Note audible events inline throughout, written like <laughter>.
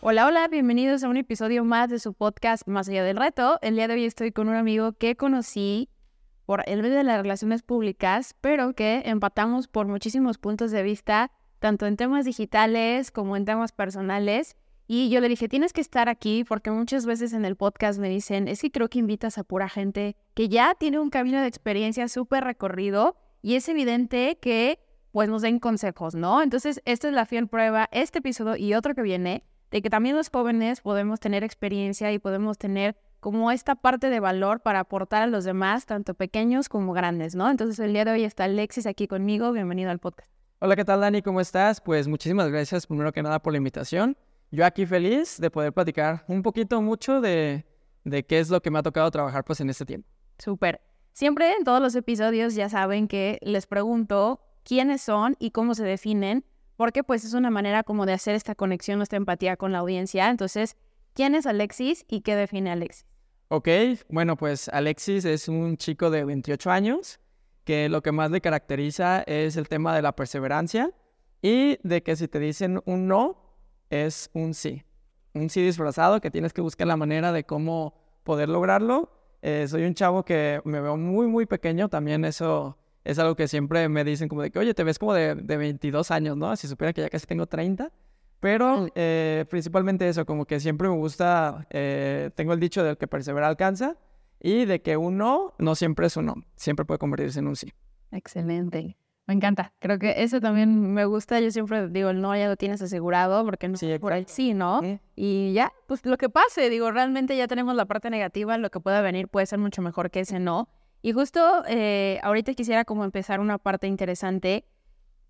Hola, hola, bienvenidos a un episodio más de su podcast Más allá del reto. El día de hoy estoy con un amigo que conocí por el medio de las relaciones públicas, pero que empatamos por muchísimos puntos de vista, tanto en temas digitales como en temas personales. Y yo le dije, tienes que estar aquí porque muchas veces en el podcast me dicen, es que creo que invitas a pura gente que ya tiene un camino de experiencia súper recorrido y es evidente que pues nos den consejos, ¿no? Entonces, esta es la fiel prueba, este episodio y otro que viene, de que también los jóvenes podemos tener experiencia y podemos tener como esta parte de valor para aportar a los demás, tanto pequeños como grandes, ¿no? Entonces, el día de hoy está Alexis aquí conmigo, bienvenido al podcast. Hola, ¿qué tal Dani? ¿Cómo estás? Pues muchísimas gracias primero que nada por la invitación yo aquí feliz de poder platicar un poquito mucho de, de qué es lo que me ha tocado trabajar pues en este tiempo. Súper. Siempre en todos los episodios ya saben que les pregunto quiénes son y cómo se definen, porque pues es una manera como de hacer esta conexión, esta empatía con la audiencia. Entonces, ¿quién es Alexis y qué define Alexis? Ok, bueno, pues Alexis es un chico de 28 años que lo que más le caracteriza es el tema de la perseverancia y de que si te dicen un no, es un sí. Un sí disfrazado que tienes que buscar la manera de cómo poder lograrlo. Eh, soy un chavo que me veo muy, muy pequeño. También eso es algo que siempre me dicen como de que, oye, te ves como de, de 22 años, ¿no? Si supiera que ya casi tengo 30. Pero mm. eh, principalmente eso, como que siempre me gusta, eh, tengo el dicho del que persevera alcanza y de que un no no siempre es un no, siempre puede convertirse en un sí. Excelente. Me encanta. Creo que eso también me gusta. Yo siempre digo, no, ya lo tienes asegurado, porque no sí, por ahí sí, ¿no? Y ya, pues lo que pase, digo, realmente ya tenemos la parte negativa, lo que pueda venir puede ser mucho mejor que ese no. Y justo eh, ahorita quisiera como empezar una parte interesante,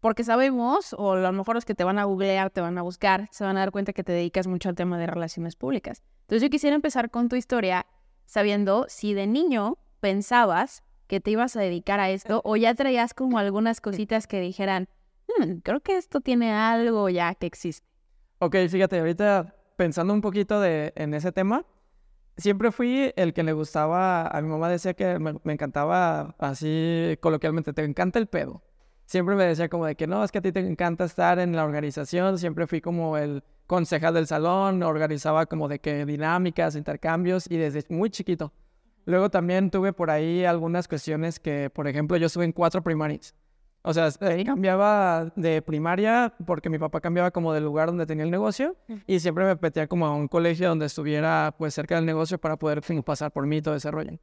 porque sabemos, o a lo mejor los que te van a googlear, te van a buscar, se van a dar cuenta que te dedicas mucho al tema de relaciones públicas. Entonces yo quisiera empezar con tu historia sabiendo si de niño pensabas que te ibas a dedicar a esto o ya traías como algunas cositas que dijeran, hmm, creo que esto tiene algo ya que existe? Ok, fíjate, ahorita pensando un poquito de, en ese tema, siempre fui el que le gustaba, a mi mamá decía que me, encantaba así coloquialmente, te encanta el pedo. Siempre me decía como de que no, es que a ti te encanta estar en la organización, siempre fui como el concejal del salón, organizaba como de que dinámicas, intercambios y desde muy chiquito. Luego también tuve por ahí algunas cuestiones que, por ejemplo, yo estuve en cuatro primarias. O sea, cambiaba de primaria porque mi papá cambiaba como del lugar donde tenía el negocio y siempre me metía como a un colegio donde estuviera pues cerca del negocio para poder pasar por mí todo ese rollo.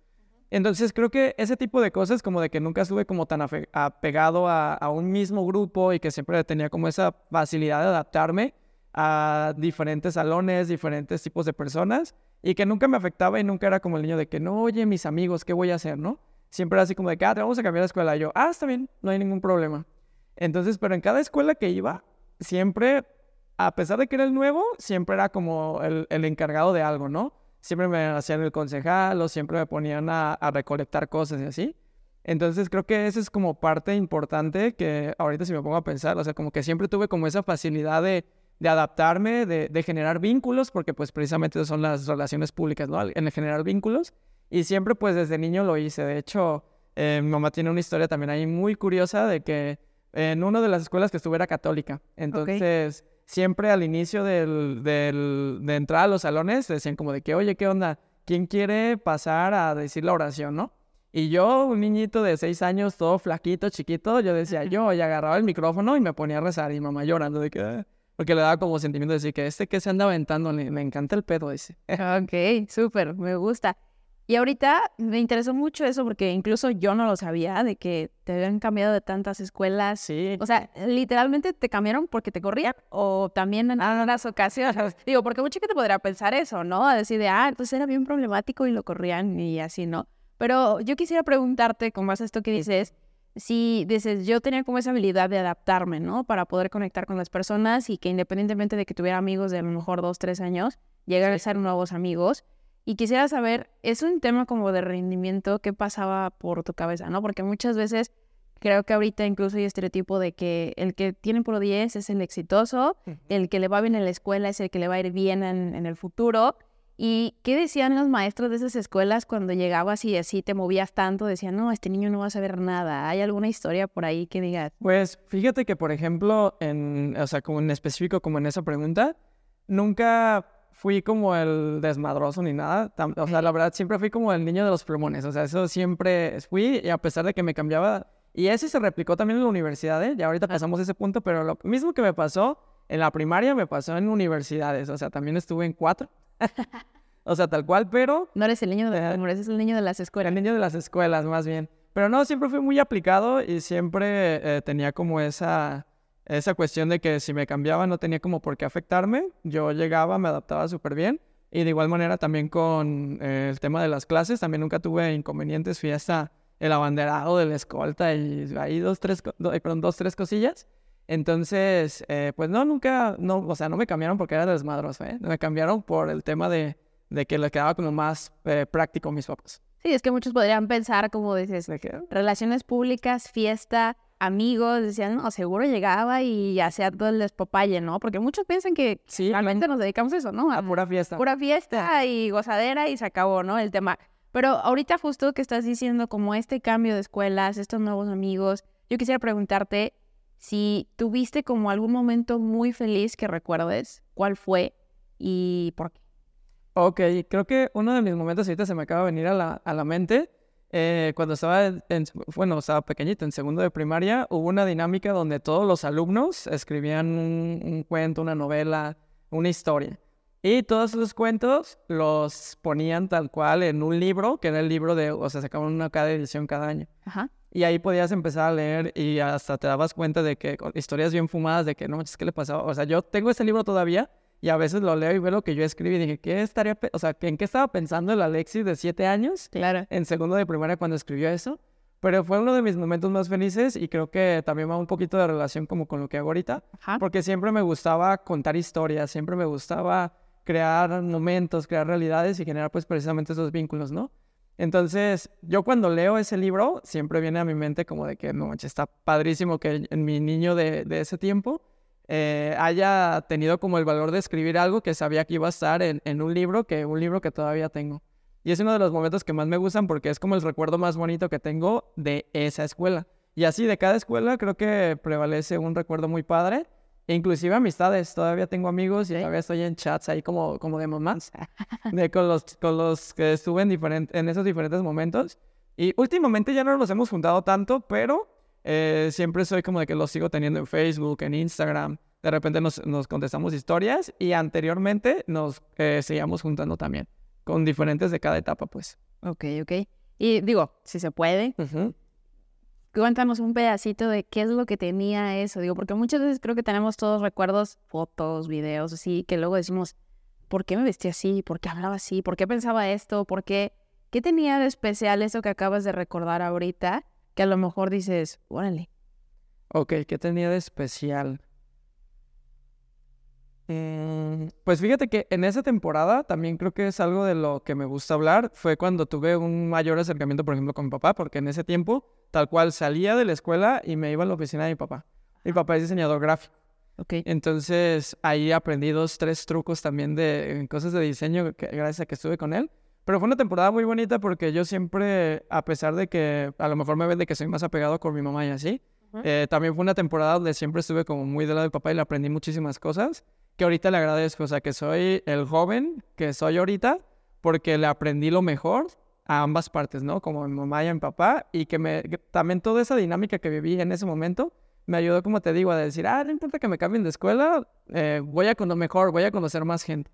Entonces creo que ese tipo de cosas como de que nunca estuve como tan apegado a, a un mismo grupo y que siempre tenía como esa facilidad de adaptarme a diferentes salones, diferentes tipos de personas y que nunca me afectaba y nunca era como el niño de que no, oye, mis amigos, ¿qué voy a hacer, no? Siempre era así como de que, ah, te vamos a cambiar de escuela. Yo, ah, está bien, no hay ningún problema. Entonces, pero en cada escuela que iba, siempre, a pesar de que era el nuevo, siempre era como el, el encargado de algo, ¿no? Siempre me hacían el concejal o siempre me ponían a, recolectar cosas y así. Entonces creo que esa es como parte importante que ahorita si me pongo a pensar, o sea, como que siempre tuve como esa facilidad de de adaptarme, de, generar vínculos, porque pues precisamente son las relaciones públicas, ¿no? En generar vínculos. Y siempre pues desde niño lo hice. De hecho, eh, mi mamá tiene una historia también ahí muy curiosa de que en una de las escuelas que estuve era católica. Entonces, siempre al inicio del, del, de entrar a los salones decían como de que, oye, ¿qué onda? ¿Quién quiere pasar a decir la oración, no? Y yo, un niñito de seis años, todo flaquito, chiquito, yo decía yo, y agarraba el micrófono y me ponía a rezar y mamá llorando de que... Ah". Porque le daba como sentimiento de decir que este que se anda aventando, me encanta el pedo ese. ok, súper, me gusta. Y ahorita me interesó mucho eso porque incluso yo no lo sabía de que te habían cambiado de tantas escuelas. Sí. O sea, literalmente te cambiaron porque te corrían o también en otras ocasiones. <laughs> Digo, porque mucha gente podría pensar eso, ¿no? A decir de, ah, entonces era bien problemático y lo corrían y así, ¿no? Pero yo quisiera preguntarte, con más esto que dices, si dices, yo tenía como esa habilidad de adaptarme, ¿no? Para poder conectar con las personas y que independientemente de que tuviera amigos de a lo mejor dos, tres años, llegar a ser nuevos amigos. Y quisiera saber, es un tema como de rendimiento, ¿qué pasaba por tu cabeza, no? Porque muchas veces creo que ahorita incluso hay estereotipo de que el que tiene por 10 es el exitoso, el que le va bien en la escuela es el que le va a ir bien en, en el futuro. ¿Y qué decían los maestros de esas escuelas cuando llegabas y así te movías tanto? Decían, no, este niño no va a saber nada. ¿Hay alguna historia por ahí que digas? Pues fíjate que, por ejemplo, en, o sea, como en específico, como en esa pregunta, nunca fui como el desmadroso ni nada. O sea, la verdad, siempre fui como el niño de los plumones. O sea, eso siempre fui y a pesar de que me cambiaba... Y eso se replicó también en la universidad, ¿eh? Ya ahorita pasamos ese punto, pero lo mismo que me pasó en la primaria me pasó en universidades. O sea, también estuve en cuatro. <laughs> o sea, tal cual, pero... No eres el niño de los eres el niño de las escuelas. El niño de las escuelas, más bien. Pero no, siempre fui muy aplicado y siempre eh, tenía como esa, esa cuestión de que si me cambiaba no tenía como por qué afectarme. Yo llegaba, me adaptaba súper bien. Y de igual manera también con eh, el tema de las clases, también nunca tuve inconvenientes. Fui hasta el abanderado de la escolta y ahí dos, tres, perdón, dos, tres cosillas. Entonces, eh, pues no, nunca, no, o sea, no me cambiaron porque era desmadroso, ¿eh? Me cambiaron por el tema de, de que les quedaba como más eh, práctico mis papás. Sí, es que muchos podrían pensar, como dices, relaciones públicas, fiesta, amigos, decían, no, seguro llegaba y hacía todo el despopalle, ¿no? Porque muchos piensan que sí, realmente nos dedicamos a eso, ¿no? A, pura fiesta. Pura fiesta y gozadera y se acabó, ¿no? El tema. Pero ahorita justo que estás diciendo como este cambio de escuelas, estos nuevos amigos, yo quisiera preguntarte, si tuviste como algún momento muy feliz que recuerdes, ¿cuál fue y por qué? Ok, creo que uno de mis momentos ahorita se me acaba de venir a la, a la mente. Eh, cuando estaba, en, bueno, estaba pequeñito, en segundo de primaria, hubo una dinámica donde todos los alumnos escribían un, cuento, una novela, una historia. Y todos esos cuentos los ponían tal cual en un libro, que era el libro de, o sea, sacaban una cada edición cada año. Ajá. Y ahí podías empezar a leer y hasta te dabas cuenta de que historias bien fumadas, de que no es que le pasaba? O sea, yo tengo ese libro todavía y a veces lo leo y veo lo que yo escribí y dije, ¿qué estaría, o sea, ¿en qué estaba pensando el Alexis de siete años? Claro. En segundo de primaria cuando escribió eso. Pero fue uno de mis momentos más felices y creo que también va un poquito de relación como con lo que hago ahorita. Porque siempre me gustaba contar historias, siempre me gustaba crear momentos, crear realidades y generar pues precisamente esos vínculos, ¿no? Entonces, yo cuando leo ese libro, siempre viene a mi mente como de que, no está padrísimo que en mi niño de, ese tiempo eh, haya tenido como el valor de escribir algo que sabía que iba a estar en, un libro, que un libro que todavía tengo. Y es uno de los momentos que más me gustan porque es como el recuerdo más bonito que tengo de esa escuela. Y así de cada escuela creo que prevalece un recuerdo muy padre Inclusive amistades, todavía tengo amigos y todavía estoy en chats ahí como, como de mamás, <laughs> de con los, con los que estuve en, en esos diferentes momentos. Y últimamente ya no nos hemos juntado tanto, pero eh, siempre soy como de que los sigo teniendo en Facebook, en Instagram. De repente nos, nos contestamos historias y anteriormente nos eh, seguíamos juntando también, con diferentes de cada etapa, pues. Ok, ok. Y digo, si se puede, cuéntanos un pedacito de qué es lo que tenía eso, digo, porque muchas veces creo que tenemos todos recuerdos, fotos, videos, así, que luego decimos, ¿por qué me vestía así? ¿Por qué hablaba así? ¿Por qué pensaba esto? ¿Por qué? ¿Qué tenía de especial eso que acabas de recordar ahorita? Que a lo mejor dices, órale. Ok, ¿qué tenía de especial? Mm, pues fíjate que en esa temporada también creo que es algo de lo que me gusta hablar. Fue cuando tuve un mayor acercamiento, por ejemplo, con mi papá, porque en ese tiempo, tal cual, salía de la escuela y me iba a la oficina de mi papá. Mi papá es diseñador gráfico. Okay. Entonces ahí aprendí dos, tres trucos también de cosas de diseño gracias a que estuve con él. Pero fue una temporada muy bonita porque yo siempre, a pesar de que a lo mejor me ven de que soy más apegado con mi mamá y así, eh, también fue una temporada donde siempre estuve como muy del lado de papá y le aprendí muchísimas cosas que ahorita le agradezco, o sea, que soy el joven que soy ahorita porque le aprendí lo mejor a ambas partes, ¿no? Como a mi mamá y a mi papá y que me también toda esa dinámica que viví en ese momento me ayudó, como te digo, a decir, ah, no importa que me cambien de escuela, eh, voy a conocer mejor, voy a conocer más gente.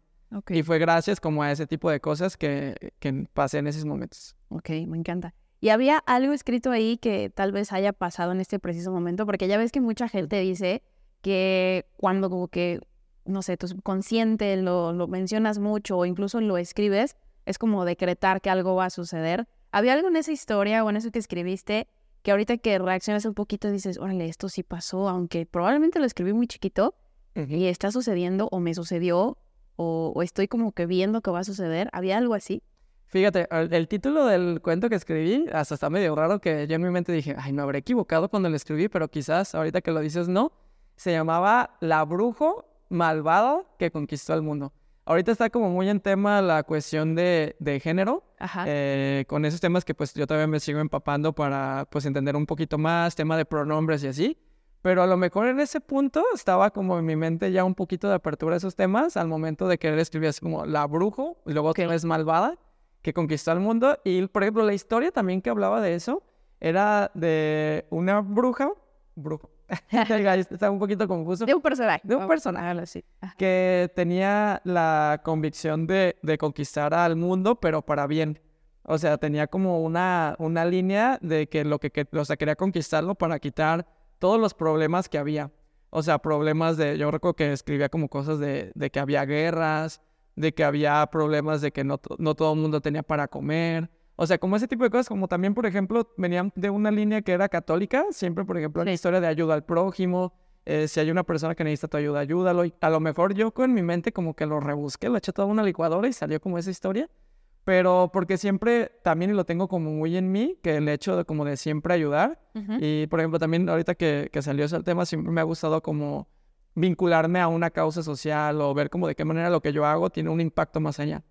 Y fue gracias como a ese tipo de cosas que, que pasé en esos momentos. Ok, me encanta. ¿Y había algo escrito ahí que tal vez haya pasado en este preciso momento? Porque ya ves que mucha gente dice que cuando como que no sé, tu subconsciente lo, lo mencionas mucho o incluso lo escribes, es como decretar que algo va a suceder. ¿Había algo en esa historia o en eso que escribiste que ahorita que reaccionas un poquito dices, órale, esto sí pasó, aunque probablemente lo escribí muy chiquito y está sucediendo o me sucedió o, o estoy como que viendo que va a suceder. ¿Había algo así? Fíjate, el, el título del cuento que escribí, hasta está medio raro que yo en mi mente dije, ay, me habré equivocado cuando lo escribí, pero quizás ahorita que lo dices no. Se llamaba La brujo malvada que conquistó el mundo. Ahorita está como muy en tema la cuestión de, de género, Ajá. eh, con esos temas que pues yo todavía me sigo empapando para pues entender un poquito más, tema de pronombres y así. Pero a lo mejor en ese punto estaba como en mi mente ya un poquito de apertura a esos temas al momento de querer escribir así como la brujo y luego otra vez malvada que conquistó el mundo. Y por ejemplo la historia también que hablaba de eso era de una bruja, brujo, <laughs> está un poquito confuso, de un personaje. de un personaje. Ajá. que tenía la convicción de, de conquistar al mundo, pero para bien. O sea, tenía como una, una línea de que lo que, que- o sea, quería conquistarlo para quitar todos los problemas que había. O sea, problemas de, yo recuerdo que escribía como cosas de, de que había guerras, de que había problemas de que no, no todo el mundo tenía para comer. O sea, como ese tipo de cosas, como también, por ejemplo, venían de una línea que era católica, siempre, por ejemplo, la historia de ayuda al prójimo, eh, si hay una persona que necesita tu ayuda, ayúdalo. Y a lo mejor yo con mi mente como que lo rebusqué, lo eché toda una licuadora y salió como esa historia. Pero porque siempre también lo tengo como muy en mí, que el hecho de como de siempre ayudar. Ujú. Y por ejemplo también ahorita que, que salió ese tema, siempre me ha gustado como vincularme a una causa social o ver como de qué manera lo que yo hago tiene un impacto más allá.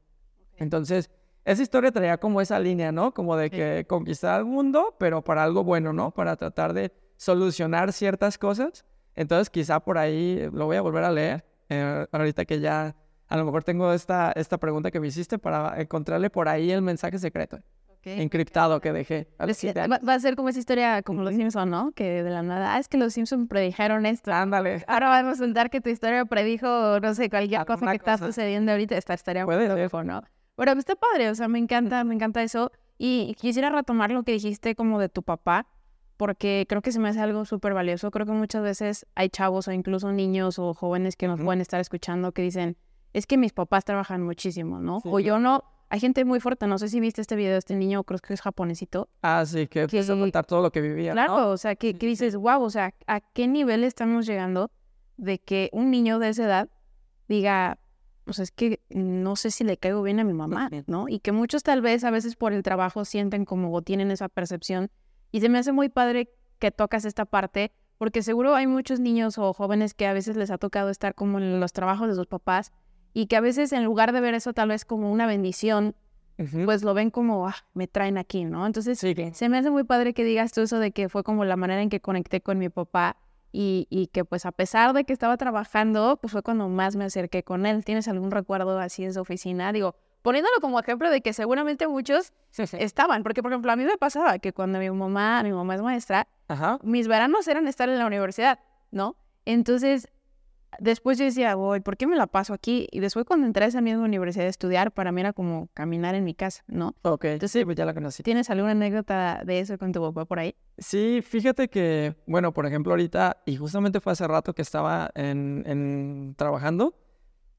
Entonces, esa historia traía como esa línea, ¿no? Como de que conquistar el mundo, pero para algo bueno, ¿no? Para tratar de solucionar ciertas cosas. Entonces, quizá por ahí eh, lo voy a volver a leer. eh, ahorita que ya a lo mejor tengo esta, esta pregunta que me hiciste para encontrarle por ahí el mensaje secreto, Ok. encriptado que dejé. a los siete va, años. va a ser como esa historia como los Simpson, ¿no? Que de la nada, ah, es que los Simpson predijeron esto. Ándale. Ahora vamos a contar que tu historia predijo, no sé, cualquier cosa que está cosa. sucediendo ahorita. Esta estaría Puede ser. ¿no? Pero está padre, o sea, me encanta, me encanta eso. Y quisiera retomar lo que dijiste como de tu papá, porque creo que se me hace algo súper valioso. Creo que muchas veces hay chavos o incluso niños o jóvenes que nos Ujú. pueden estar escuchando que dicen, es que mis papás trabajan muchísimo, ¿no? Sí, o yo no. Hay gente muy fuerte, no sé si viste este video de este niño, creo que es japonesito, Ah, sí, que empezó a que- contar todo lo que vivía. ¿no? Claro, o sea, que, que dices, wow, o sea, ¿a qué nivel estamos llegando de que un niño de esa edad diga, pues es que no sé si le caigo bien a mi mamá. ¿no? Y que muchos tal vez a veces por el trabajo sienten como o tienen esa percepción. Y se me hace muy padre que tocas esta parte, porque seguro hay muchos niños o jóvenes que a veces les ha tocado estar como en los trabajos de sus papás y que a veces en lugar de ver eso tal vez como una bendición, pues lo ven como, ah, me traen aquí, ¿no? Entonces, Sí, se me hace muy padre que digas tú eso de que fue como la manera en que conecté con mi papá y, y que pues a pesar de que estaba trabajando, pues fue cuando más me acerqué con él. ¿Tienes algún recuerdo así en su oficina? Digo, poniéndolo como ejemplo de que seguramente muchos <laughs> estaban, porque por ejemplo a mí me pasaba que cuando mi mamá, mi mamá es maestra, Ajá. mis veranos eran estar en la universidad, ¿no? Entonces, después yo decía, voy, ¿por qué me la paso aquí? Y después cuando entré a esa misma universidad a estudiar, para mí era como caminar en mi casa, ¿no? Ok, Entonces- sí, pues ya la conocí. ¿Tienes alguna anécdota de eso con tu papá por ahí? Sí, fíjate que, bueno, por ejemplo, ahorita, y justamente fue hace rato que estaba en, en- trabajando,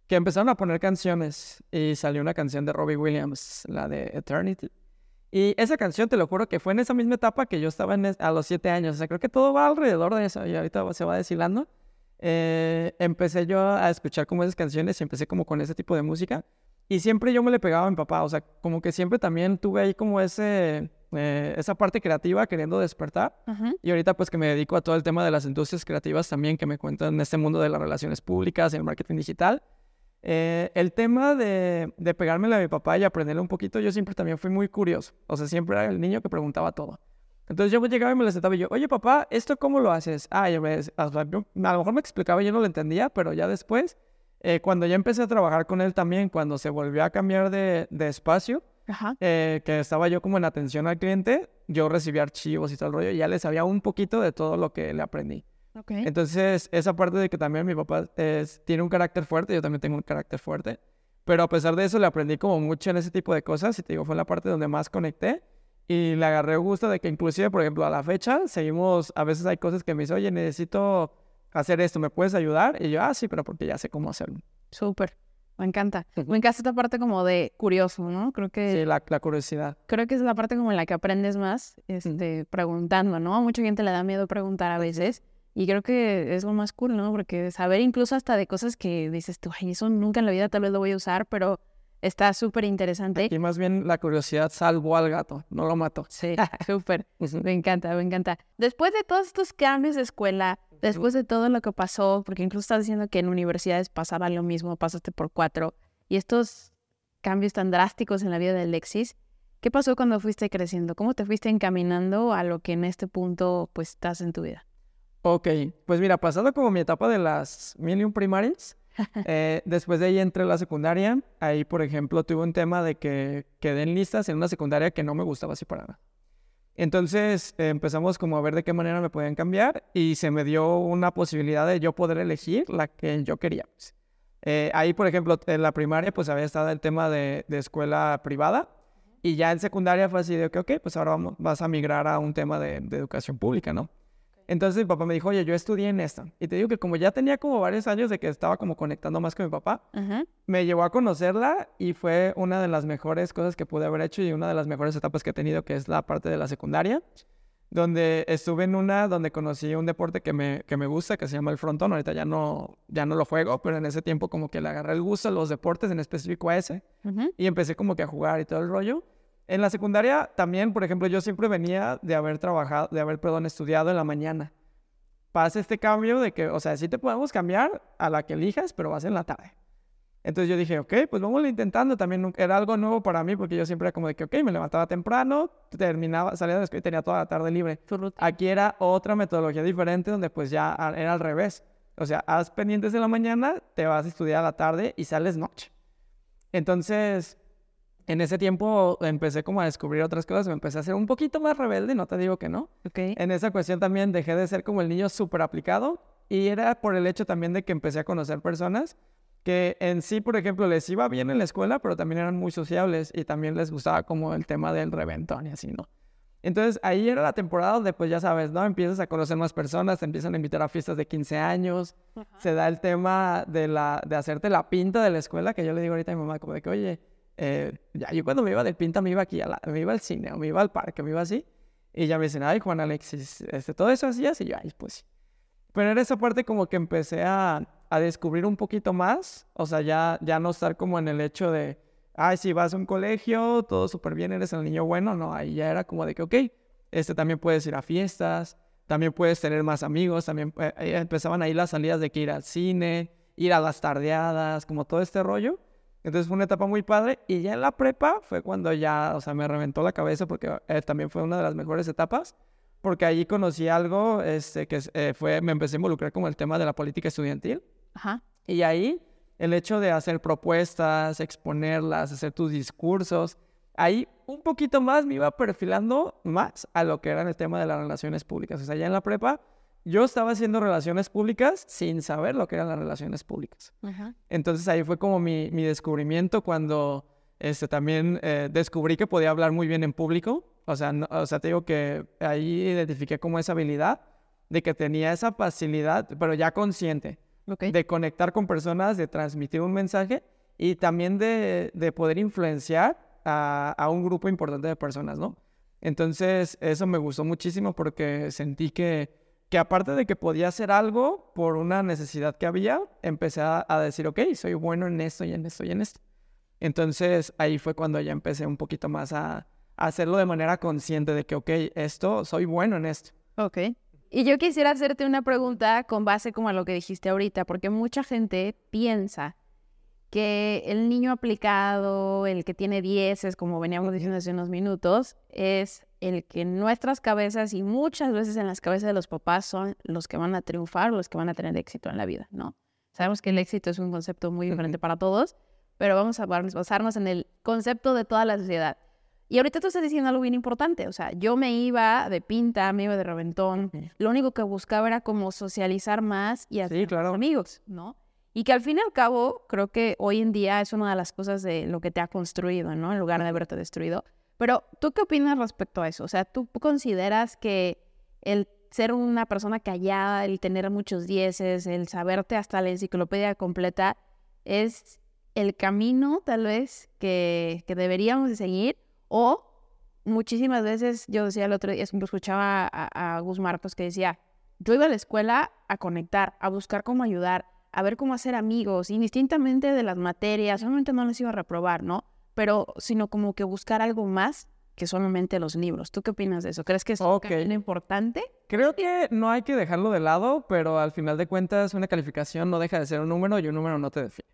que empezaron a poner canciones y salió una canción de Robbie Williams, la de Eternity. Y esa canción, te lo juro, que fue en esa misma etapa que yo estaba en a los siete años. O sea, creo que todo va alrededor de eso y ahorita se va deshilando. Eh, empecé yo a escuchar como esas canciones y empecé como con ese tipo de música. Y siempre yo me le pegaba a mi papá, o sea, como que siempre también tuve ahí como ese, eh, esa parte creativa queriendo despertar. Ajá. Y ahorita pues que me dedico a todo el tema de las industrias creativas también, que me cuentan en este mundo de las relaciones públicas y el marketing digital. Eh, el tema de, de pegármela a mi papá y aprenderle un poquito, yo siempre también fui muy curioso. O sea, siempre era el niño que preguntaba todo. Entonces yo llegaba y me lo sentaba y yo, oye papá, ¿esto cómo lo haces? Ah, yo me, a lo mejor me explicaba y yo no lo entendía, pero ya después, eh, cuando ya empecé a trabajar con él también, cuando se volvió a cambiar de, de espacio, Ajá. eh, que estaba yo como en atención al cliente, yo recibía archivos y todo el rollo, y ya le sabía un poquito de todo lo que le aprendí. Ok. Entonces, esa parte de que también mi papá es- tiene un carácter fuerte, yo también tengo un carácter fuerte, pero a pesar de eso le aprendí como mucho en ese tipo de cosas, y te digo, fue la parte donde más conecté, y le agarré gusto de que inclusive, por ejemplo, a la fecha, seguimos, a veces hay cosas que me dice, oye, necesito hacer esto, ¿me puedes ayudar? Y yo, ah, sí, pero porque ya sé cómo hacerlo. Súper. Me encanta. Me encanta esta parte como de curioso, ¿no? Creo que Sí, la, la curiosidad. creo que es la parte como en la que aprendes más, este, preguntando, ¿no? A mucha gente le da miedo preguntar a veces. Y creo que es lo más cool, ¿no? Porque saber incluso hasta de cosas que dices tú, ay, eso nunca en la vida tal vez lo voy a usar, pero está súper interesante. Y más bien la curiosidad salvó al gato, no lo mató. Sí, <laughs> <laughs> súper. me encanta, me encanta. Después de todos estos cambios de escuela, después de todo lo que pasó, porque incluso estás diciendo que en universidades pasaba lo mismo, pasaste por cuatro, y estos cambios tan drásticos en la vida de Alexis, ¿qué pasó cuando fuiste creciendo? ¿Cómo te fuiste encaminando a lo que en este punto pues estás en tu vida? Ok, pues mira, pasando como mi etapa de las mil primarias, eh, después de ahí entré a la secundaria, ahí por ejemplo tuve un tema de que quedé en listas en una secundaria que no me gustaba así para nada. Entonces empezamos como a ver de qué manera me podían cambiar y se me dio una posibilidad de yo poder elegir la que yo quería. Pues. Eh, ahí por ejemplo en la primaria pues había estado el tema de, escuela privada y ya en secundaria fue así de que, ok, pues ahora vamos, vas a migrar a un tema de educación pública, ¿no? Entonces mi papá me dijo, oye, yo estudié en esta. Y te digo que como ya tenía como varios años de que estaba como conectando más con mi papá, me llevó a conocerla y fue una de las mejores cosas que pude haber hecho y una de las mejores etapas que he tenido, que es la parte de la secundaria, donde estuve en una donde conocí un deporte que me, que me gusta, que se llama el frontón. Ahorita ya no, ya no lo juego, pero en ese tiempo como que le agarré el gusto a los deportes, en específico a ese, y empecé como que a jugar y todo el rollo. En la secundaria también, por ejemplo, yo siempre venía de haber trabajado, de haber, perdón, estudiado en la mañana. Pasa este cambio de que, o sea, sí te podemos cambiar a la que elijas, pero vas en la tarde. Entonces yo dije, ok, pues vamos intentando. También era algo nuevo para mí porque yo siempre era como de que, ok, me levantaba temprano, terminaba, salía de la escuela y tenía toda la tarde libre. Aquí era otra metodología diferente donde pues ya era al revés. O sea, haz pendientes de la mañana, te vas a estudiar a la tarde y sales noche. Entonces, en ese tiempo empecé como a descubrir otras cosas, me empecé a ser un poquito más rebelde, no te digo que no. Okay. En esa cuestión también dejé de ser como el niño súper aplicado y era por el hecho también de que empecé a conocer personas que en sí, por ejemplo, les iba bien en la escuela, pero también eran muy sociables y también les gustaba como el tema del reventón y así, ¿no? Entonces ahí era la temporada donde pues ya sabes, ¿no? Empiezas a conocer más personas, te empiezan a invitar a fiestas de 15 años, se da el tema de, la, de hacerte la pinta de la escuela, que yo le digo ahorita a mi mamá como de que, oye, eh, ya, yo cuando me iba de pinta me iba aquí, a la, me iba al cine, o me iba al parque, me iba así. Y ya me dicen, ay, Juan Alexis, este, todo eso hacías. Y yo, ay, pues Pero en esa parte como que empecé a, a, descubrir un poquito más. O sea, ya, ya no estar como en el hecho de, ay, si vas a un colegio, todo súper bien, eres el niño bueno. No, ahí ya era como de que, ok, este, también puedes ir a fiestas, también puedes tener más amigos. También eh, empezaban ahí las salidas de que ir al cine, ir a las tardeadas, como todo este rollo. Entonces fue una etapa muy padre y ya en la prepa fue cuando ya, o sea, me reventó la cabeza porque eh, también fue una de las mejores etapas porque allí conocí algo este, que eh, fue, me empecé a involucrar con el tema de la política estudiantil. Ajá. Y ahí el hecho de hacer propuestas, exponerlas, hacer tus discursos, ahí un poquito más me iba perfilando más a lo que era el tema de las relaciones públicas. O sea, ya en la prepa yo estaba haciendo relaciones públicas sin saber lo que eran las relaciones públicas. Entonces ahí fue como mi, mi descubrimiento cuando este, también eh, descubrí que podía hablar muy bien en público. O sea, o sea, te digo que ahí identifiqué como esa habilidad de que tenía esa facilidad, pero ya consciente, de conectar con personas, de transmitir un mensaje y también de, de poder influenciar a, a, un grupo importante de personas, ¿no? Entonces, eso me gustó muchísimo porque sentí que que aparte de que podía hacer algo por una necesidad que había, empecé a, decir, ok, soy bueno en esto y en esto y en esto. Entonces ahí fue cuando ya empecé un poquito más a, hacerlo de manera consciente de que, ok, esto, soy bueno en esto. Ok. Y yo quisiera hacerte una pregunta con base como a lo que dijiste ahorita, porque mucha gente piensa que el niño aplicado, el que tiene dieces, como veníamos diciendo hace unos minutos, es el que nuestras cabezas y muchas veces en las cabezas de los papás son los que van a triunfar, los que van a tener éxito en la vida, ¿no? Sabemos que el éxito es un concepto muy diferente para todos, pero vamos a basarnos en el concepto de toda la sociedad. Y ahorita tú estás diciendo algo bien importante, o sea, yo me iba de pinta, me iba de reventón, lo único que buscaba era como socializar más y hacer claro. amigos, ¿no? Y que al fin y al cabo, creo que hoy en día es una de las cosas de lo que te ha construido, ¿no? En lugar de haberte destruido. Pero, ¿tú qué opinas respecto a eso? O sea, ¿tú consideras que el ser una persona callada, el tener muchos dieces, el saberte hasta la enciclopedia completa, es el camino tal vez que, que deberíamos de seguir? O muchísimas veces, yo decía el otro día, escuchaba a, a Gus Marcos que decía, yo iba a la escuela a conectar, a buscar cómo ayudar, a ver cómo hacer amigos, indistintamente de las materias, solamente no les iba a reprobar, ¿no? Pero, sino como que buscar algo más que solamente los libros. ¿Tú qué opinas de eso? ¿Crees que es Ok. un importante? Creo que no hay que dejarlo de lado, pero al final de cuentas una calificación no deja de ser un número y un número no te define.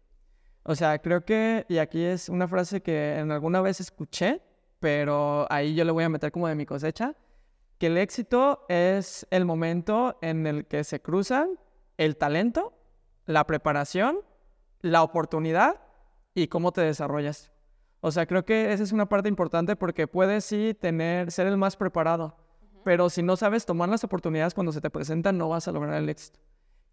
O sea, creo que, y aquí es una frase que en alguna vez escuché, pero ahí yo le voy a meter como de mi cosecha, que el éxito es el momento en el que se cruzan el talento, la preparación, la oportunidad y cómo te desarrollas. O sea, creo que esa es una parte importante porque puedes sí tener, ser el más preparado, pero si no sabes tomar las oportunidades cuando se te presentan, no vas a lograr el éxito.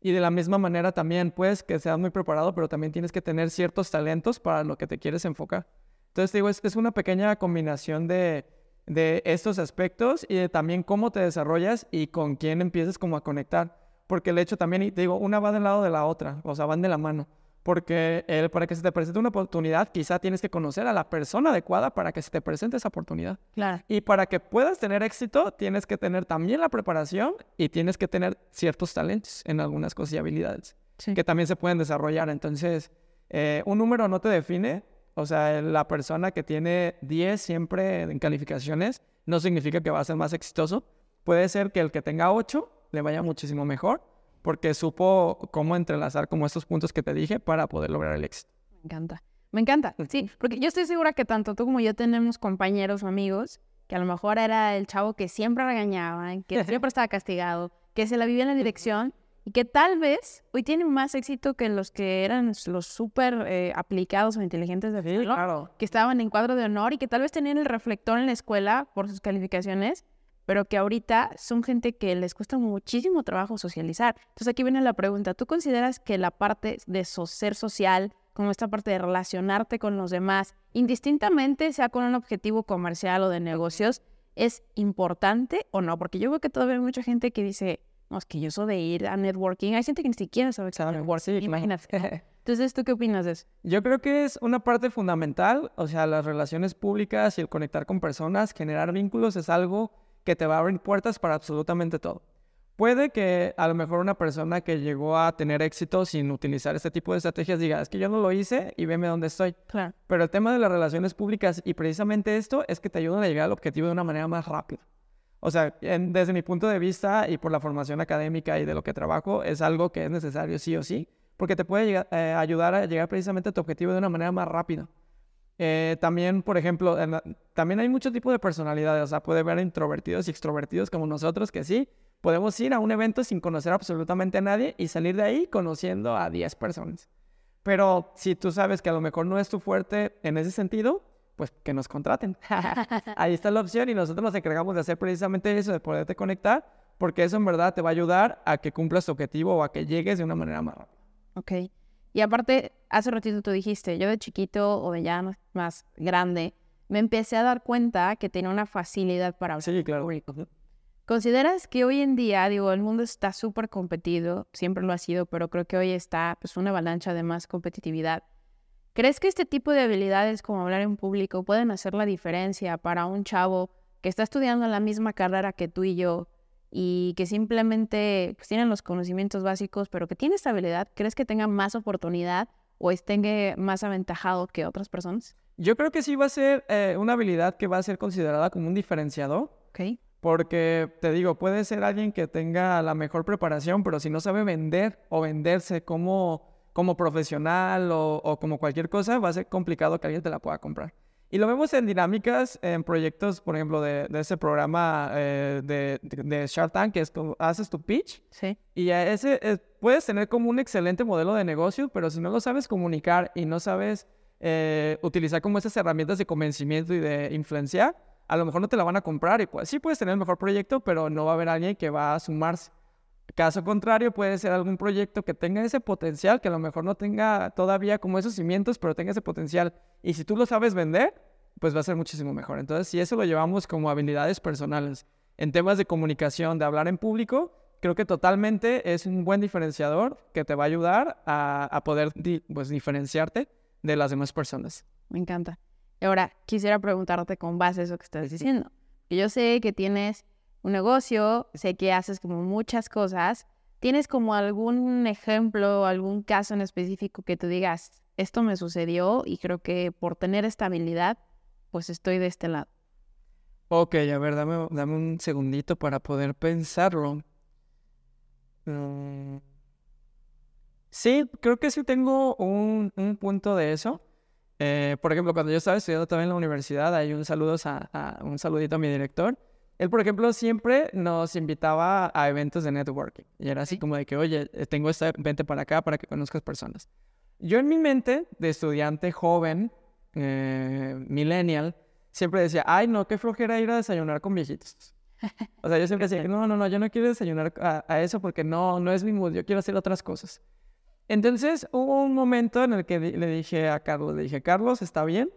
Y de la misma manera también, puedes que seas muy preparado, pero también tienes que tener ciertos talentos para lo que te quieres enfocar. Entonces, digo, es, es una pequeña combinación de, de estos aspectos y de también cómo te desarrollas y con quién empiezas como a conectar. Porque el hecho también, y te digo, una va del lado de la otra, o sea, van de la mano. Porque el, para que se te presente una oportunidad, quizá tienes que conocer a la persona adecuada para que se te presente esa oportunidad. Claro. Y para que puedas tener éxito, tienes que tener también la preparación y tienes que tener ciertos talentos en algunas cosas y habilidades Sí. que también se pueden desarrollar. Entonces, eh, un número no te define. O sea, la persona que tiene 10 siempre en calificaciones no significa que va a ser más exitoso. Puede ser que el que tenga 8 le vaya muchísimo mejor porque supo cómo entrelazar como estos puntos que te dije para poder lograr el éxito. Me encanta. Me encanta. Sí, porque yo estoy segura que tanto tú como yo tenemos compañeros o amigos que a lo mejor era el chavo que siempre regañaban, que <laughs> siempre estaba castigado, que se la vivía en la dirección y que tal vez hoy tienen más éxito que los que eran los súper eh, aplicados o inteligentes de Sí, claro. que estaban en cuadro de honor y que tal vez tenían el reflector en la escuela por sus calificaciones, pero que ahorita son gente que les cuesta muchísimo trabajo socializar. Entonces aquí viene la pregunta, ¿tú consideras que la parte de so- ser social, como esta parte de relacionarte con los demás, indistintamente sea con un objetivo comercial o de negocios, es importante o no? Porque yo veo que todavía hay mucha gente que dice, no, es que yo soy de ir a networking. Hay gente que ni siquiera sabe qué es Claro, networking, sí, imagínate. ¿no? <laughs> Entonces, ¿tú qué opinas de eso? Yo creo que es una parte fundamental, o sea, las relaciones públicas y el conectar con personas, generar vínculos es algo que te va a abrir puertas para absolutamente todo. Puede que a lo mejor una persona que llegó a tener éxito sin utilizar este tipo de estrategias diga, es que yo no lo hice y veme dónde estoy. Claro. Pero el tema de las relaciones públicas y precisamente esto es que te ayudan a llegar al objetivo de una manera más rápida. O sea, en- desde mi punto de vista y por la formación académica y de lo que trabajo, es algo que es necesario sí o sí, porque te puede llegar- eh, ayudar a llegar precisamente a tu objetivo de una manera más rápida. Eh, también, por ejemplo, la- también hay muchos tipos de personalidades, o sea, puede haber introvertidos y extrovertidos como nosotros, que sí, podemos ir a un evento sin conocer absolutamente a nadie y salir de ahí conociendo a 10 personas. Pero si tú sabes que a lo mejor no es tu fuerte en ese sentido, pues que nos contraten. <laughs> Ahí está la opción y nosotros nos encargamos de hacer precisamente eso, de poderte conectar, porque eso en verdad te va a ayudar a que cumplas tu objetivo o a que llegues de una manera más rápida. Ok. Y aparte, hace ratito tú dijiste, yo de chiquito o de ya más- grande, me empecé a dar cuenta que tenía una facilidad para hablar. Sí, claro. ¿Consideras que hoy en día, digo, el mundo está súper competido, siempre lo ha sido, pero creo que hoy está pues una avalancha de más competitividad? ¿Crees que este tipo de habilidades como hablar en público pueden hacer la diferencia para un chavo que está estudiando la misma carrera que tú y yo y que simplemente pues, tienen los conocimientos básicos, pero que tiene esta habilidad? ¿Crees que tenga más oportunidad o esté más aventajado que otras personas? Yo creo que sí va a ser eh, una habilidad que va a ser considerada como un diferenciador, Ok. porque te digo, puede ser alguien que tenga la mejor preparación, pero si no sabe vender o venderse como, como profesional o, o como cualquier cosa, va a ser complicado que alguien te la pueda comprar. Y lo vemos en dinámicas, en proyectos, por ejemplo, de, de ese programa eh, de, de, Shark Tank, que es como haces tu pitch. Sí. Y ese eh, puedes tener como un excelente modelo de negocio, pero si no lo sabes comunicar y no sabes eh, utilizar como esas herramientas de convencimiento y de influenciar, a lo mejor no te la van a comprar y pues sí puedes tener el mejor proyecto, pero no va a haber alguien que va a sumarse. Caso contrario, puede ser algún proyecto que tenga ese potencial, que a lo mejor no tenga todavía como esos cimientos, pero tenga ese potencial. Y si tú lo sabes vender, pues va a ser muchísimo mejor. Entonces, si eso lo llevamos como habilidades personales en temas de comunicación, de hablar en público, creo que totalmente es un buen diferenciador que te va a ayudar a, a poder pues, diferenciarte de las demás personas. Me encanta. Ahora, quisiera preguntarte con base a eso que estás diciendo. Yo sé que tienes un negocio, sé que haces como muchas cosas. ¿Tienes como algún ejemplo, algún caso en específico que tú digas, esto me sucedió y creo que por tener estabilidad, pues estoy de este lado? Ok, a ver, dame, dame un segundito para poder pensarlo. Mm. Sí, creo que sí tengo un, un punto de eso. Eh, por ejemplo, cuando yo estaba estudiando también en la universidad, hay un saludo a, un saludito a mi director. Él, por ejemplo, siempre nos invitaba a eventos de networking. Y era así como de que, oye, eh, tengo este, vente para acá para que conozcas personas. Yo en mi mente, de estudiante joven, eh, millennial, siempre decía, ay, no, qué flojera ir a desayunar con viejitos. <laughs> O sea, yo siempre decía, no, no, no, yo no quiero desayunar a, a eso porque no, no es mi mood, yo quiero hacer otras cosas. Entonces hubo un momento en el que le dije a Carlos, le dije, Carlos, está bien,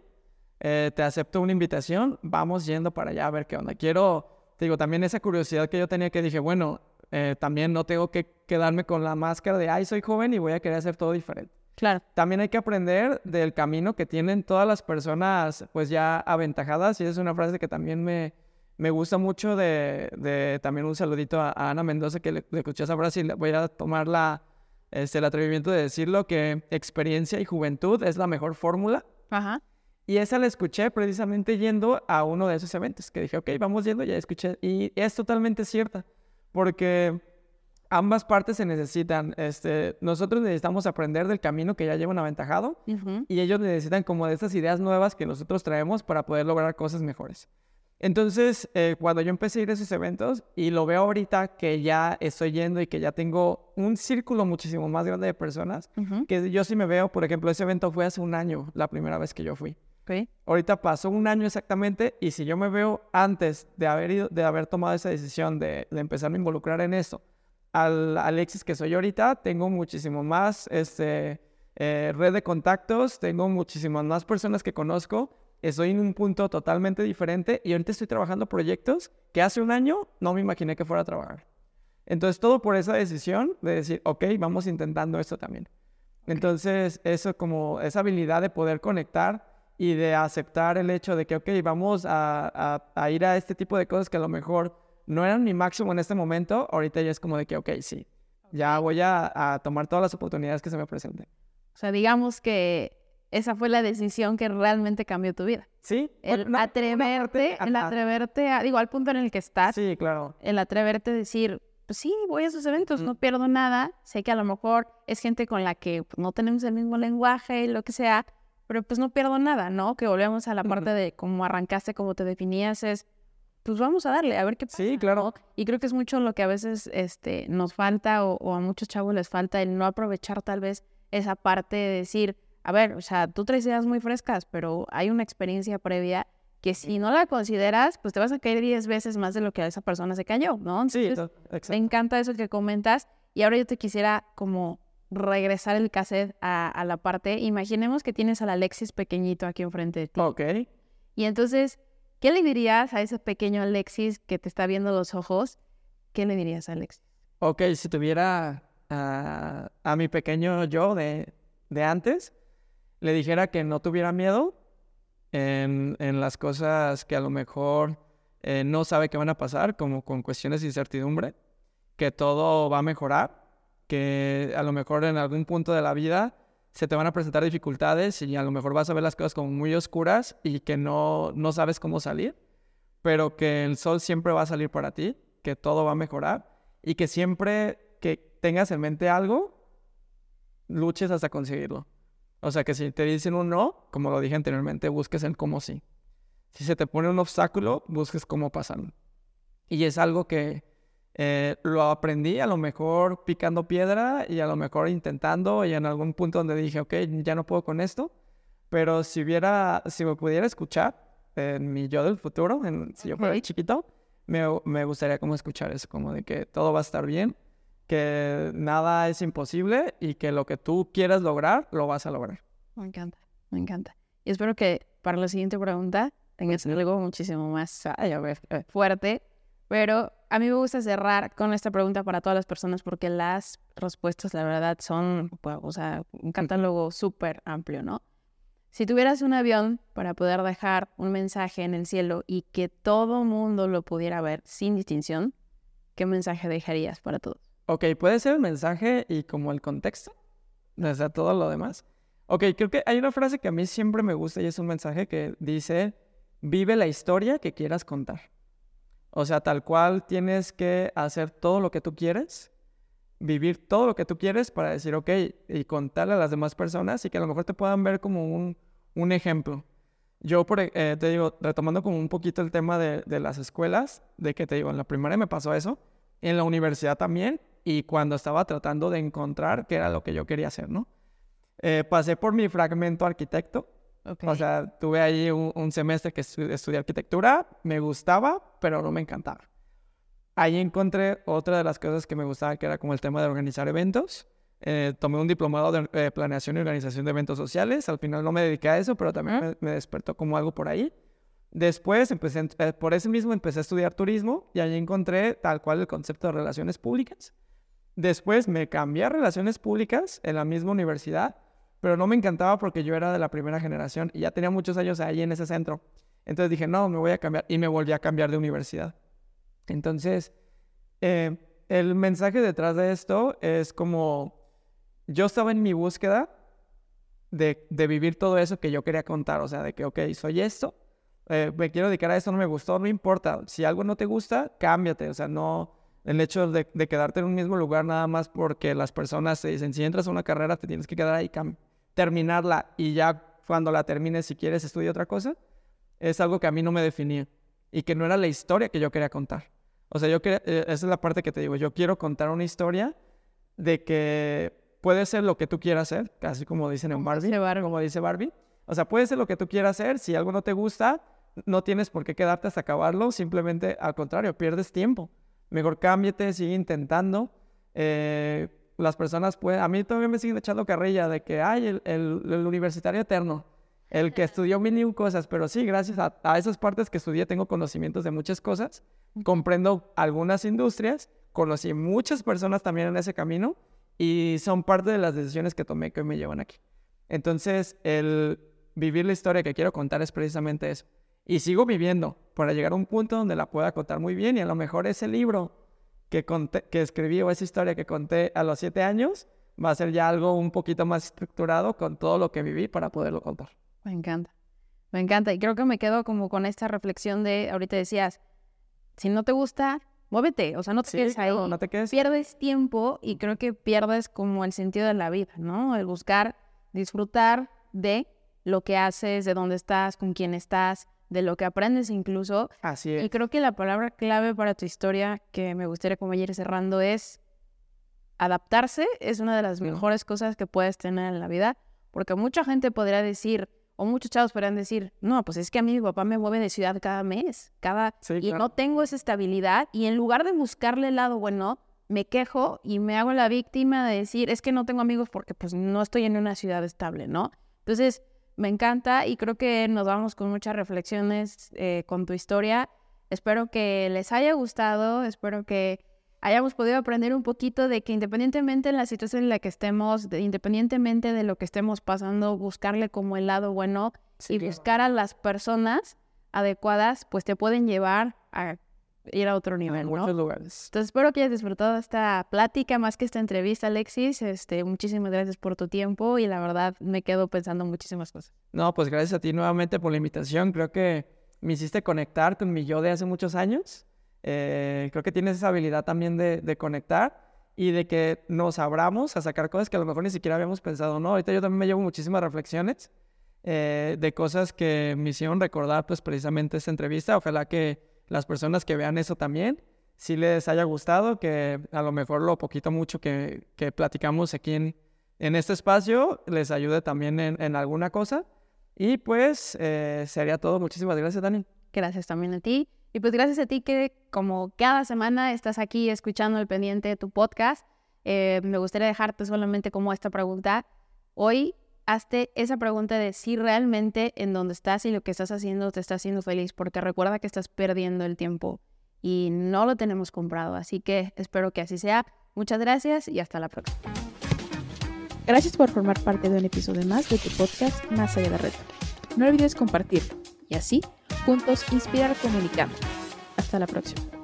eh, te acepto una invitación, vamos yendo para allá a ver qué onda. Quiero, te digo, también esa curiosidad que yo tenía que dije, bueno, eh, también no tengo que quedarme con la máscara de, ay, soy joven y voy a querer hacer todo diferente. Claro. También hay que aprender del camino que tienen todas las personas, pues ya aventajadas, y es una frase que también me, me gusta mucho de, también un saludito a, Ana Mendoza, que le, le escuché esa frase y voy a tomar la este, el atrevimiento de decirlo, que experiencia y juventud es la mejor fórmula. Ajá. Y esa la escuché precisamente yendo a uno de esos eventos, que dije, ok, vamos yendo, ya escuché. Y es totalmente cierta, porque ambas partes se necesitan. Este, nosotros necesitamos aprender del camino que ya llevan aventajado y ellos necesitan como de esas ideas nuevas que nosotros traemos para poder lograr cosas mejores. Entonces, eh, cuando yo empecé a ir a esos eventos y lo veo ahorita que ya estoy yendo y que ya tengo un círculo muchísimo más grande de personas, que yo sí me veo, por ejemplo, ese evento fue hace un año, la primera vez que yo fui. Ahorita pasó un año exactamente y si yo me veo antes de haber, ido, de haber tomado esa decisión de, de empezar a involucrar en esto, al Alexis que soy ahorita, tengo muchísimo más este, eh, red de contactos, tengo muchísimas más personas que conozco estoy en un punto totalmente diferente y ahorita estoy trabajando proyectos que hace un año no me imaginé que fuera a trabajar. Entonces, todo por esa decisión de decir, ok, vamos intentando esto también. Entonces, eso como esa habilidad de poder conectar y de aceptar el hecho de que, ok, vamos a, ir a este tipo de cosas que a lo mejor no eran mi máximo en este momento, ahorita ya es como de que, ok, sí, ya voy a, a tomar todas las oportunidades que se me presenten. O sea, digamos que esa fue la decisión que realmente cambió tu vida. Sí. El atreverte, el atreverte, a, digo, al punto en el que estás. Sí, claro. El atreverte a decir, pues sí, voy a esos eventos, no pierdo nada. Sé que a lo mejor es gente con la que pues, no tenemos el mismo lenguaje, lo que sea, pero pues no pierdo nada, ¿no? Que volvemos a la parte de cómo arrancaste, cómo te definías, es, pues vamos a darle, a ver qué pasa. Sí, claro. Y creo que es mucho lo que a veces este, nos falta o, o a muchos chavos les falta el no aprovechar tal vez esa parte de decir, a ver, o sea, tú traes ideas muy frescas, pero hay una experiencia previa que si no la consideras, pues te vas a caer 10 veces más de lo que a esa persona se cayó, ¿no? sí, exacto. Me encanta eso que comentas. Y ahora yo te quisiera como regresar el cassette a, la parte. Imaginemos que tienes al Alexis pequeñito aquí enfrente de ti. Ok. Y entonces, ¿qué le dirías a ese pequeño Alexis que te está viendo los ojos? ¿Qué le dirías a Alexis? Ok, si tuviera a mi pequeño yo de, de antes, le dijera que no tuviera miedo en, las cosas que a lo mejor eh, no sabe que van a pasar, como con cuestiones de incertidumbre, que todo va a mejorar, que a lo mejor en algún punto de la vida se te van a presentar dificultades y a lo mejor vas a ver las cosas como muy oscuras y que no, no sabes cómo salir, pero que el sol siempre va a salir para ti, que todo va a mejorar y que siempre que tengas en mente algo, luches hasta conseguirlo. O sea que si te dicen un no, como lo dije anteriormente, busques el cómo sí. Si se te pone un obstáculo, busques cómo pasar. Y es algo que eh, lo aprendí a lo mejor picando piedra y a lo mejor intentando y en algún punto donde dije, ok, ya no puedo con esto. Pero si hubiera, si me pudiera escuchar en mi yo del futuro, en, si yo fuera chiquito, me, me gustaría como escuchar eso, como de que todo va a estar bien que nada es imposible y que lo que tú quieras lograr, lo vas a lograr. Me encanta, me encanta. Y espero que para la siguiente pregunta tengas algo muchísimo más eh, fuerte. Pero a mí me gusta cerrar con esta pregunta para todas las personas porque las respuestas, la verdad, son, pues, o sea, un catálogo súper amplio, ¿no? Si tuvieras un avión para poder dejar un mensaje en el cielo y que todo mundo lo pudiera ver sin distinción, ¿qué mensaje dejarías para todos? Ok, puede ser el mensaje y como el contexto, sea, todo lo demás. Ok, creo que hay una frase que a mí siempre me gusta y es un mensaje que dice, vive la historia que quieras contar. O sea, tal cual tienes que hacer todo lo que tú quieres, vivir todo lo que tú quieres para decir, ok, y contarle a las demás personas y que a lo mejor te puedan ver como un, un ejemplo. Yo, por, e, eh, te digo, retomando como un poquito el tema de, de, las escuelas, de que te digo, en la primaria me pasó eso, en la universidad también, y cuando estaba tratando de encontrar qué era lo que yo quería hacer, ¿no? Eh, pasé por mi fragmento arquitecto, o sea, tuve ahí un, semestre que estudié arquitectura, me gustaba, pero no me encantaba. Ahí encontré otra de las cosas que me gustaba, que era como el tema de organizar eventos. Eh, tomé un diplomado de eh, planeación y organización de eventos sociales. Al final no me dediqué a eso, pero también me, despertó como algo por ahí. Después, empecé, eh, por eso mismo, empecé a estudiar turismo y ahí encontré tal cual el concepto de relaciones públicas. Después me cambié a relaciones públicas en la misma universidad, pero no me encantaba porque yo era de la primera generación y ya tenía muchos años ahí en ese centro. Entonces dije, no, me voy a cambiar y me volví a cambiar de universidad. Entonces, el mensaje detrás de esto es como yo estaba en mi búsqueda de, vivir todo eso que yo quería contar, o sea, de que, ok, soy esto, eh, me quiero dedicar a esto, no me gustó, no importa, si algo no te gusta, cámbiate, o sea, no, el hecho de, quedarte en un mismo lugar nada más porque las personas te dicen, si entras a una carrera te tienes que quedar ahí, terminarla y ya cuando la termines, si quieres, estudiar otra cosa, es algo que a mí no me definía y que no era la historia que yo quería contar. O sea, yo quería, eh, esa es la parte que te digo, yo quiero contar una historia de que puede ser lo que tú quieras hacer, casi como dicen en Barbie, como dice Barbie. O sea, puede ser lo que tú quieras hacer. Si algo no te gusta, no tienes por qué quedarte hasta acabarlo. Simplemente, al contrario, pierdes tiempo. Mejor cámbiate, sigue intentando. Eh, las personas pueden... A mí todavía me siguen echando carrilla de que, hay el, el, universitario eterno, el que estudió mil y cosas. Pero sí, gracias a, a esas partes que estudié, tengo conocimientos de muchas cosas. Comprendo algunas industrias. Conocí muchas personas también en ese camino y son parte de las decisiones que tomé que me llevan aquí. Entonces, el vivir la historia que quiero contar es precisamente eso. Y sigo viviendo para llegar a un punto donde la pueda contar muy bien y a lo mejor ese libro que, que escribí o esa historia que conté a los siete años va a ser ya algo un poquito más estructurado con todo lo que viví para poderlo contar. Me encanta, me encanta. Y creo que me quedo como con esta reflexión de, ahorita decías, si no te gusta, muévete, o sea, no te quedes ahí. No, te quedes. Pierdes tiempo y creo que pierdes como el sentido de la vida, ¿no? El buscar disfrutar de lo que haces, de dónde estás, con quién estás, de lo que aprendes incluso. Así es. Y creo que la palabra clave para tu historia que me gustaría como ir cerrando es adaptarse. Es una de las mejores cosas que puedes tener en la vida, porque mucha gente podría decir, o muchos chavos podrían decir, no, pues es que a mí mi papá me mueve de ciudad cada mes, cada... y no tengo esa estabilidad. Y en lugar de buscarle el lado bueno, me quejo y me hago la víctima de decir, es que no tengo amigos porque pues no estoy en una ciudad estable, ¿no? Entonces, me encanta y creo que nos vamos con muchas reflexiones eh, con tu historia. Espero que les haya gustado, espero que hayamos podido aprender un poquito de que independientemente de la situación en la que estemos, independientemente de lo que estemos pasando, buscarle como el lado bueno y buscar a las personas adecuadas, pues te pueden llevar a ir a otro nivel, ¿no? muchos lugares. Entonces espero que hayas disfrutado esta plática más que esta entrevista, Alexis. Este, muchísimas gracias por tu tiempo y la verdad me quedo pensando muchísimas cosas. No, pues gracias a ti nuevamente por la invitación. Creo que me hiciste conectar con mi yo de hace muchos años eh, creo que tienes esa habilidad también de, conectar y de que nos abramos a sacar cosas que a lo mejor ni siquiera habíamos pensado, ¿no? Ahorita yo también me llevo muchísimas reflexiones eh, de cosas que me hicieron recordar, pues precisamente esta entrevista. Ojalá que las personas que vean eso también, si les haya gustado, que a lo mejor lo poquito mucho que, que platicamos aquí en, en, este espacio les ayude también en, en alguna cosa. Y pues eh, sería todo. Muchísimas gracias, Dani. Gracias también a ti. Y pues gracias a ti que como cada semana estás aquí escuchando el pendiente de tu podcast, eh, me gustaría dejarte solamente como esta pregunta. Hoy hazte esa pregunta de si realmente en donde estás y lo que estás haciendo te está haciendo feliz, porque recuerda que estás perdiendo el tiempo y no lo tenemos comprado. Así que espero que así sea. Muchas gracias y hasta la próxima. Gracias por formar parte de un episodio más de tu podcast Más allá de reto. No olvides compartirlo y así juntos inspirar comunicando. Hasta la próxima.